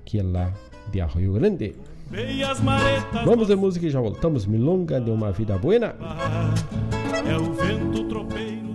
que é lá de Arroio Grande. Vamos de música e já voltamos. Milonga de uma vida buena. É o vento tropeiro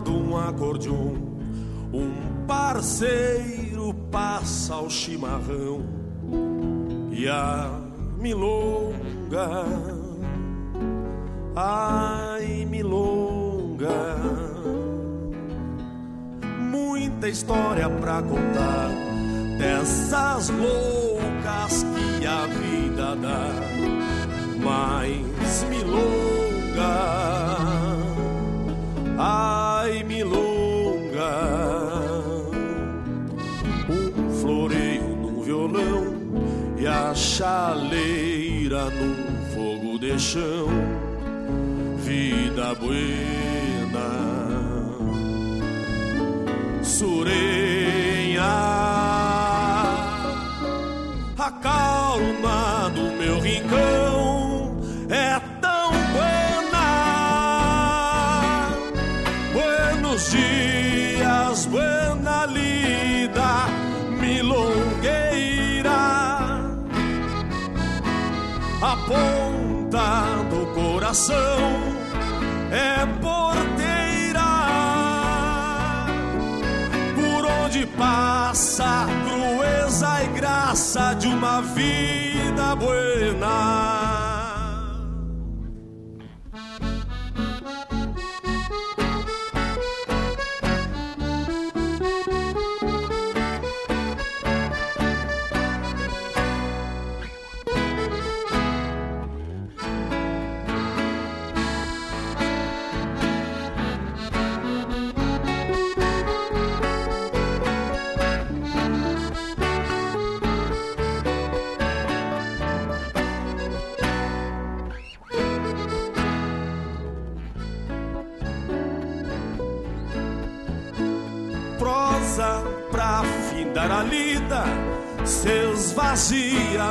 roda, um acordeon, um parceiro passa o chimarrão e a milonga, ai milonga, muita história pra contar dessas loucas que a vida dá, mas chão, vida buena, surenha, a calma do meu rincão é buenos dias, buena lida, milongueira. A coração é porteira. Por onde passa crueza e graça de uma vida buena.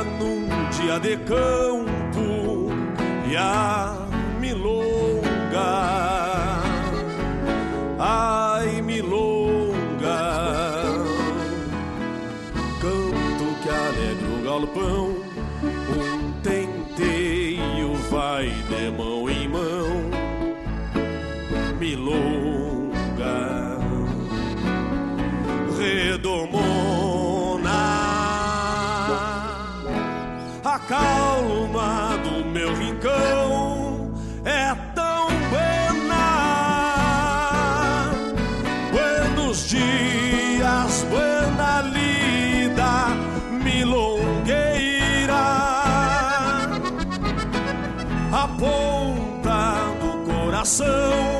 Num dia de campo calma do meu rincão é tão buena. Buenos dias, buena lida, milongueira. A ponta do coração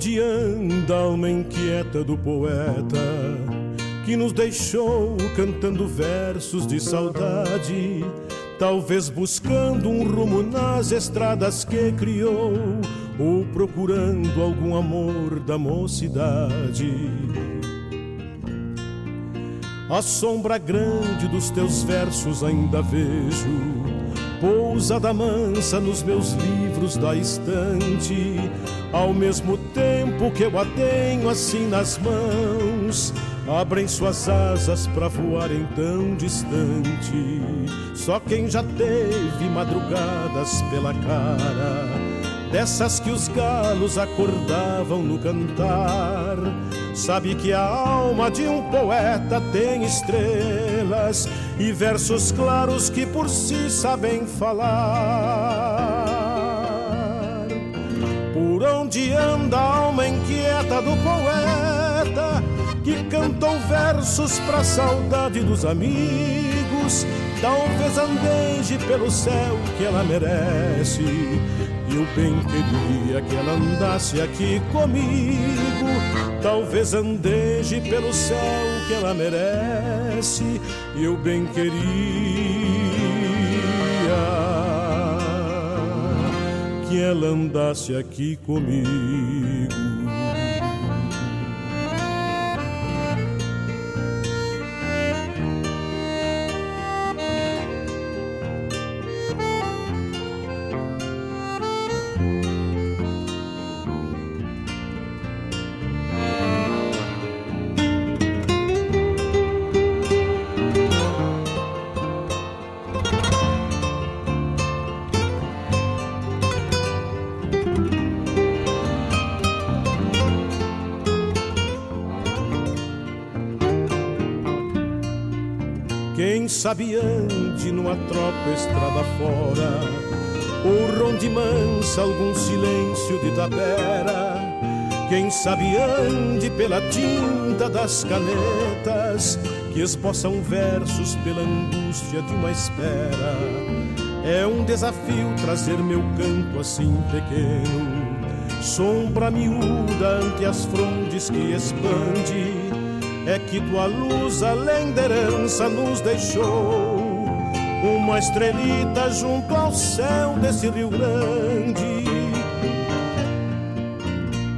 onde anda a alma inquieta do poeta que nos deixou cantando versos de saudade, talvez buscando um rumo nas estradas que criou ou procurando algum amor da mocidade. A sombra grande dos teus versos ainda vejo, pousada mansa nos meus livros da estante, ao mesmo tempo que eu a tenho assim nas mãos, abrem suas asas para voarem tão distante. Só quem já teve madrugadas pela cara, dessas que os galos acordavam no cantar, sabe que a alma de um poeta tem estrelas e versos claros que por si sabem falar. Por onde anda a alma inquieta do poeta que cantou versos pra saudade dos amigos? Talvez andeje pelo céu que ela merece. Eu bem queria que ela andasse aqui comigo. Talvez andeje pelo céu que ela merece. Eu bem queria que ela andasse aqui comigo. Ande numa tropa estrada fora, ou ronde mansa algum silêncio de tapera. Quem sabe ande pela tinta das canetas, que esboçam versos pela angústia de uma espera. É um desafio trazer meu canto assim pequeno, sombra miúda ante as frondes que expande é que tua luz além da herança nos deixou uma estrelita junto ao céu desse Rio Grande.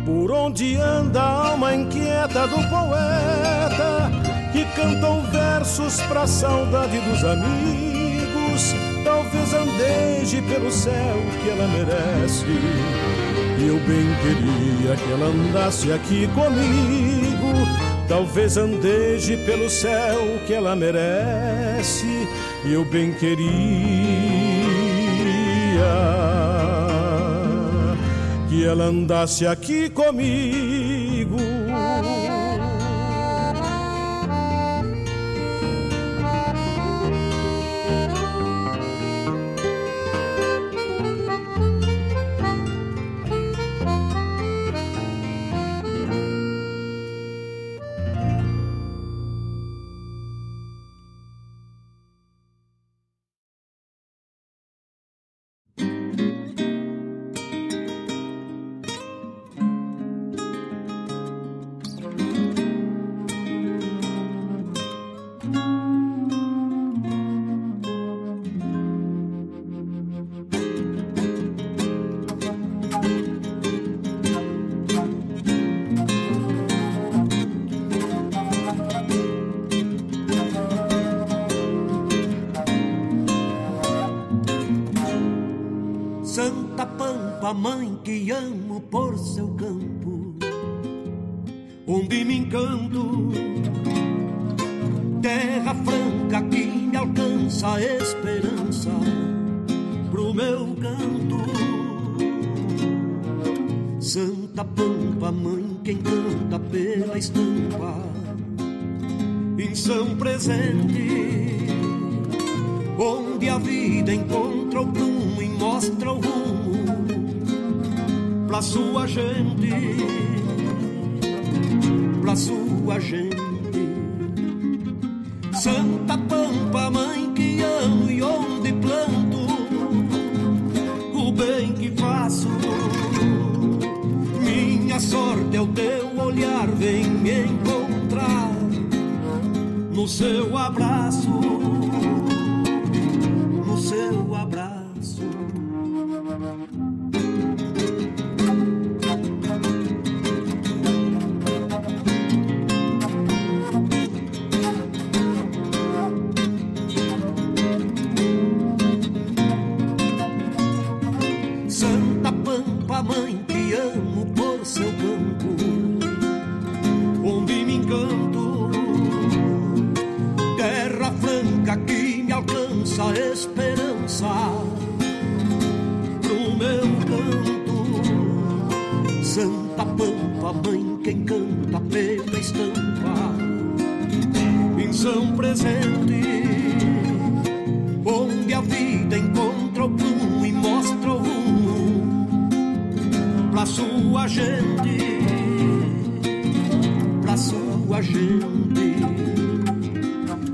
Por onde anda a alma inquieta do poeta que cantam versos pra saudade dos amigos. Talvez andeje pelo céu que ela merece. Eu bem queria que ela andasse aqui comigo. Talvez andeje pelo céu que ela merece. E eu bem queria que ela andasse aqui comigo. Presente onde a vida encontra o prumo e mostra o rumo pra sua estampa São Presente, onde a vida encontra o prumo e mostra o rumo pra sua gente, pra sua gente.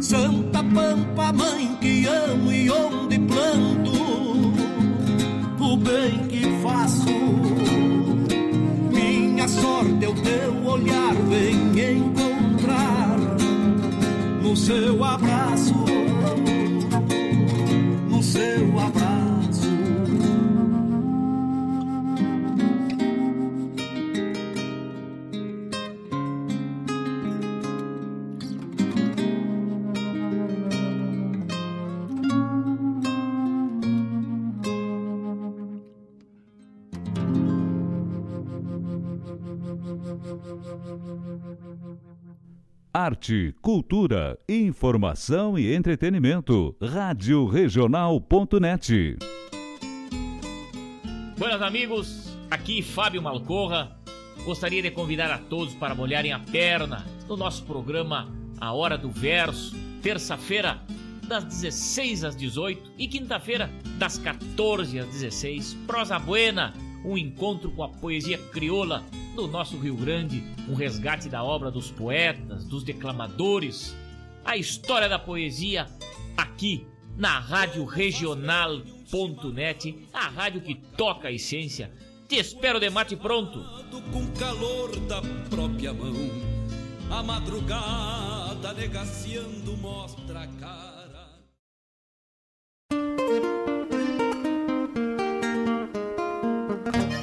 Santa Pampa, mãe que amo e onde planto o bem no seu abraço, Arte, cultura, informação e entretenimento. Rádio Regional.net. Buenas amigos, aqui Fábio Malcorra. Gostaria de convidar a todos para molharem a perna no nosso programa A Hora do Verso, terça-feira das 16 às 18 e quinta-feira das 14 às 16. Prosa Buena, um encontro com a poesia crioula do nosso Rio Grande, um resgate da obra dos poetas, dos declamadores, a história da poesia aqui na Rádio Regional.net, a rádio que toca a essência. Te espero de mate pronto. com calor da própria mão. A madrugada negaciando mostra a cara.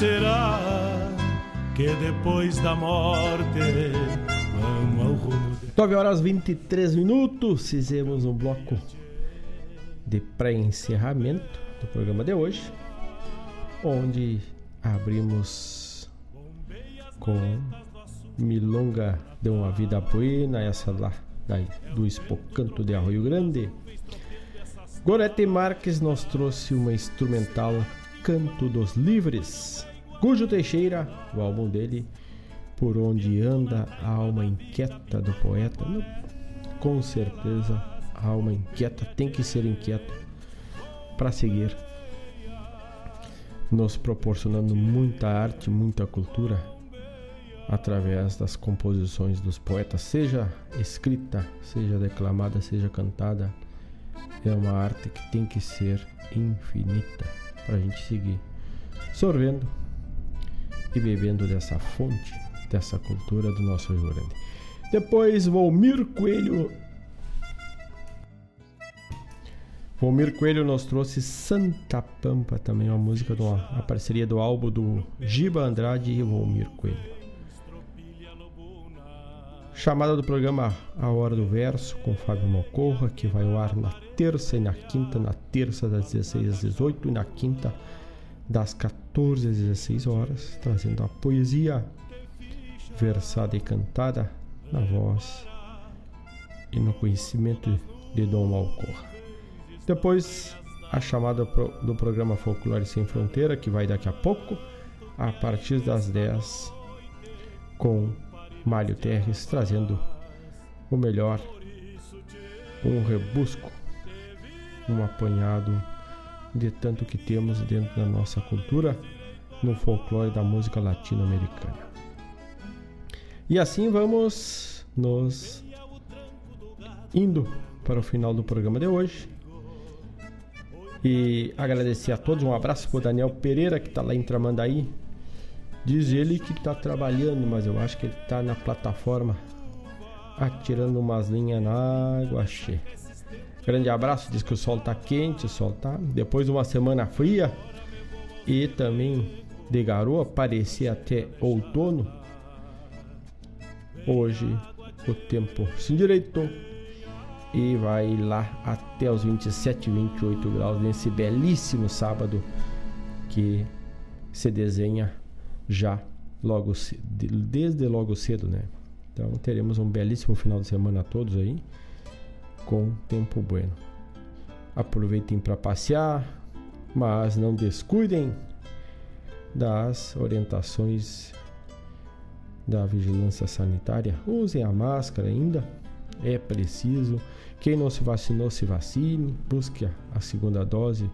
Será que depois da morte vamos ao rumo? De... 9 horas 23 minutos, fizemos um bloco de pré-encerramento do programa de hoje, onde abrimos com Milonga de uma Vida Buena, essa lá do Espocanto de Arroio Grande. Gorete Marques nos trouxe uma instrumental Canto dos Livres. Cujo Teixeira, o álbum dele, Por Onde Anda a Alma Inquieta do Poeta. com certeza, a alma inquieta tem que ser inquieta para seguir, nos proporcionando muita arte, muita cultura através das composições dos poetas, seja escrita, seja declamada, seja cantada. É uma arte que tem que ser infinita para a gente seguir sorvendo e bebendo dessa fonte, dessa cultura do nosso Rio Grande. Depois, Volmir Coelho. Volmir Coelho nos trouxe Santa Pampa, também uma música, de a parceria do álbum do Giba Andrade e Volmir Coelho. Chamada do programa A Hora do Verso com Fábio Mocorra, que vai ao ar na terça e na quinta, na terça das 16 às 18 e na quinta das 14 às 16 horas, trazendo a poesia versada e cantada na voz e no conhecimento de Dom Malcorra. Depois, a chamada do programa Folclore Sem Fronteira, que vai daqui a pouco, a partir das 10, com Mário Terres trazendo o melhor, um rebusco, um apanhado de tanto que temos dentro da nossa cultura no folclore da música latino-americana. E assim vamos nos indo para o final do programa de hoje. E agradecer a todos, um abraço para o Daniel Pereira que está lá em Tramandaí. Diz ele que está trabalhando, mas eu acho que ele está na plataforma atirando umas linhas na água cheia. Grande abraço, diz que o sol tá quente, o sol tá. Depois de uma semana fria e também de garoa, parecia até outono. Hoje o tempo se endireitou e vai lá até os 27, 28 graus nesse belíssimo sábado que se desenha já logo desde logo cedo, né? Então teremos um belíssimo final de semana a todos aí com tempo bueno. Aproveitem para passear, mas não descuidem das orientações da vigilância sanitária. Usem a máscara ainda, é preciso. Quem não se vacinou, se vacine, busque a segunda dose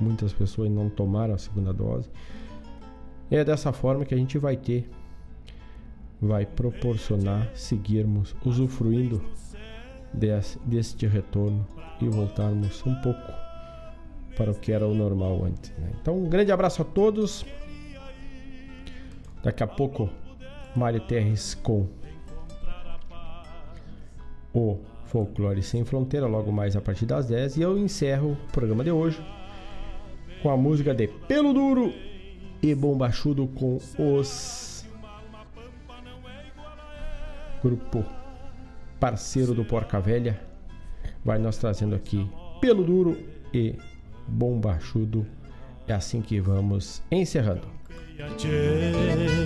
muitas pessoas não tomaram a segunda dose. É dessa forma que a gente vai ter, vai proporcionar seguirmos usufruindo deste retorno e voltarmos um pouco para o que era o normal antes. Né? Então, um grande abraço a todos. Daqui a pouco, Mário Terres com o Folclore Sem Fronteira, logo mais a partir das 10. E eu encerro o programa de hoje com a música de Pelo Duro e Bombachudo com os grupo parceiro do Porca Velha. Vai nós trazendo aqui Pelo Duro e Bombachudo. É assim que vamos encerrando.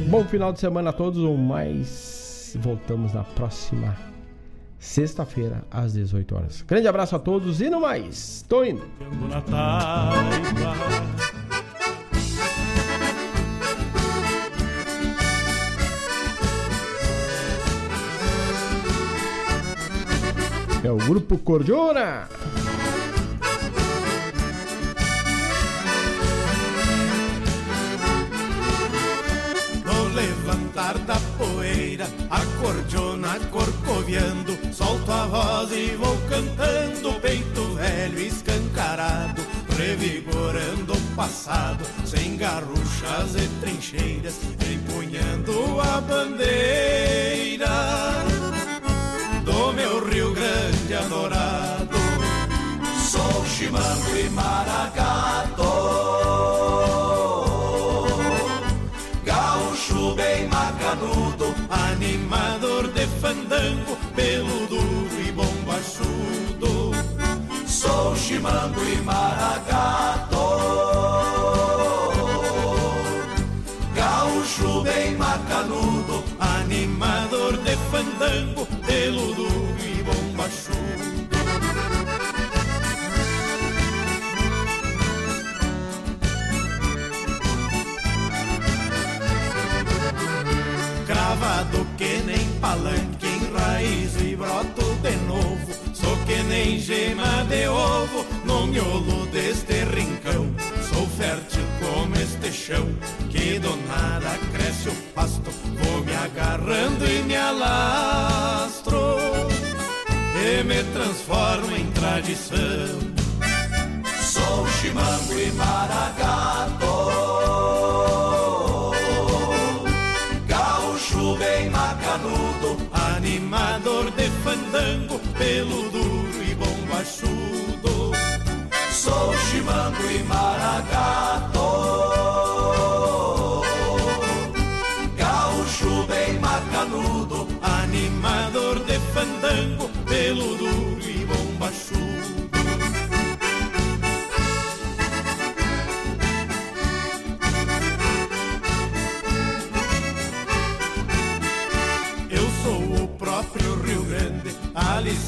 Bom final de semana a todos, ou mais voltamos na próxima sexta-feira, às 18 horas. Grande abraço a todos e no mais, tô indo. O Grupo Cordiona. levantar da poeira, acordeona corcoviando, solto a voz e vou cantando, peito velho escancarado, revigorando o passado, sem garruchas e trincheiras, empunhando a bandeira meu Rio Grande adorado. Sou chimango e maragato bem macanudo, animador de fandango, pelo duro e bombachudo. Sou chimango e maragato, gaúcho bem macanudo, animador de fandango, palanque raiz e broto de novo. Sou que nem gema de ovo no miolo deste rincão. Sou fértil como este chão que do nada cresce o pasto. Vou me agarrando e me alastro e me transformo em tradição. Sou chimango e maragato fandango, pelo duro e bombachudo. Sou chimango e maragato,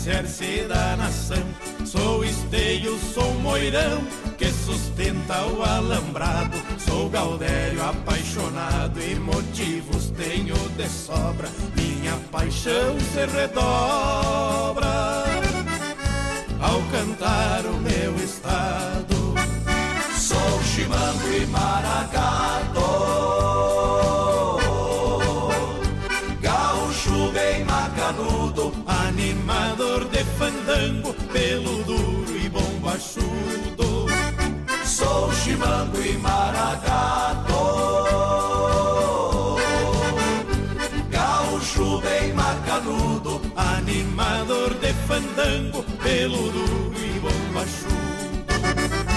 alicerce da nação. Sou esteio, sou moirão que sustenta o alambrado. Sou gaudério apaixonado e motivos tenho de sobra. Minha paixão se redobra ao cantar o meu estado. Sou chimango e maragato. Fandango, pelo duro e bombachudo. Sou chimango e maragato, gaúcho bem macanudo, animador de fandango, pelo duro e bombachudo.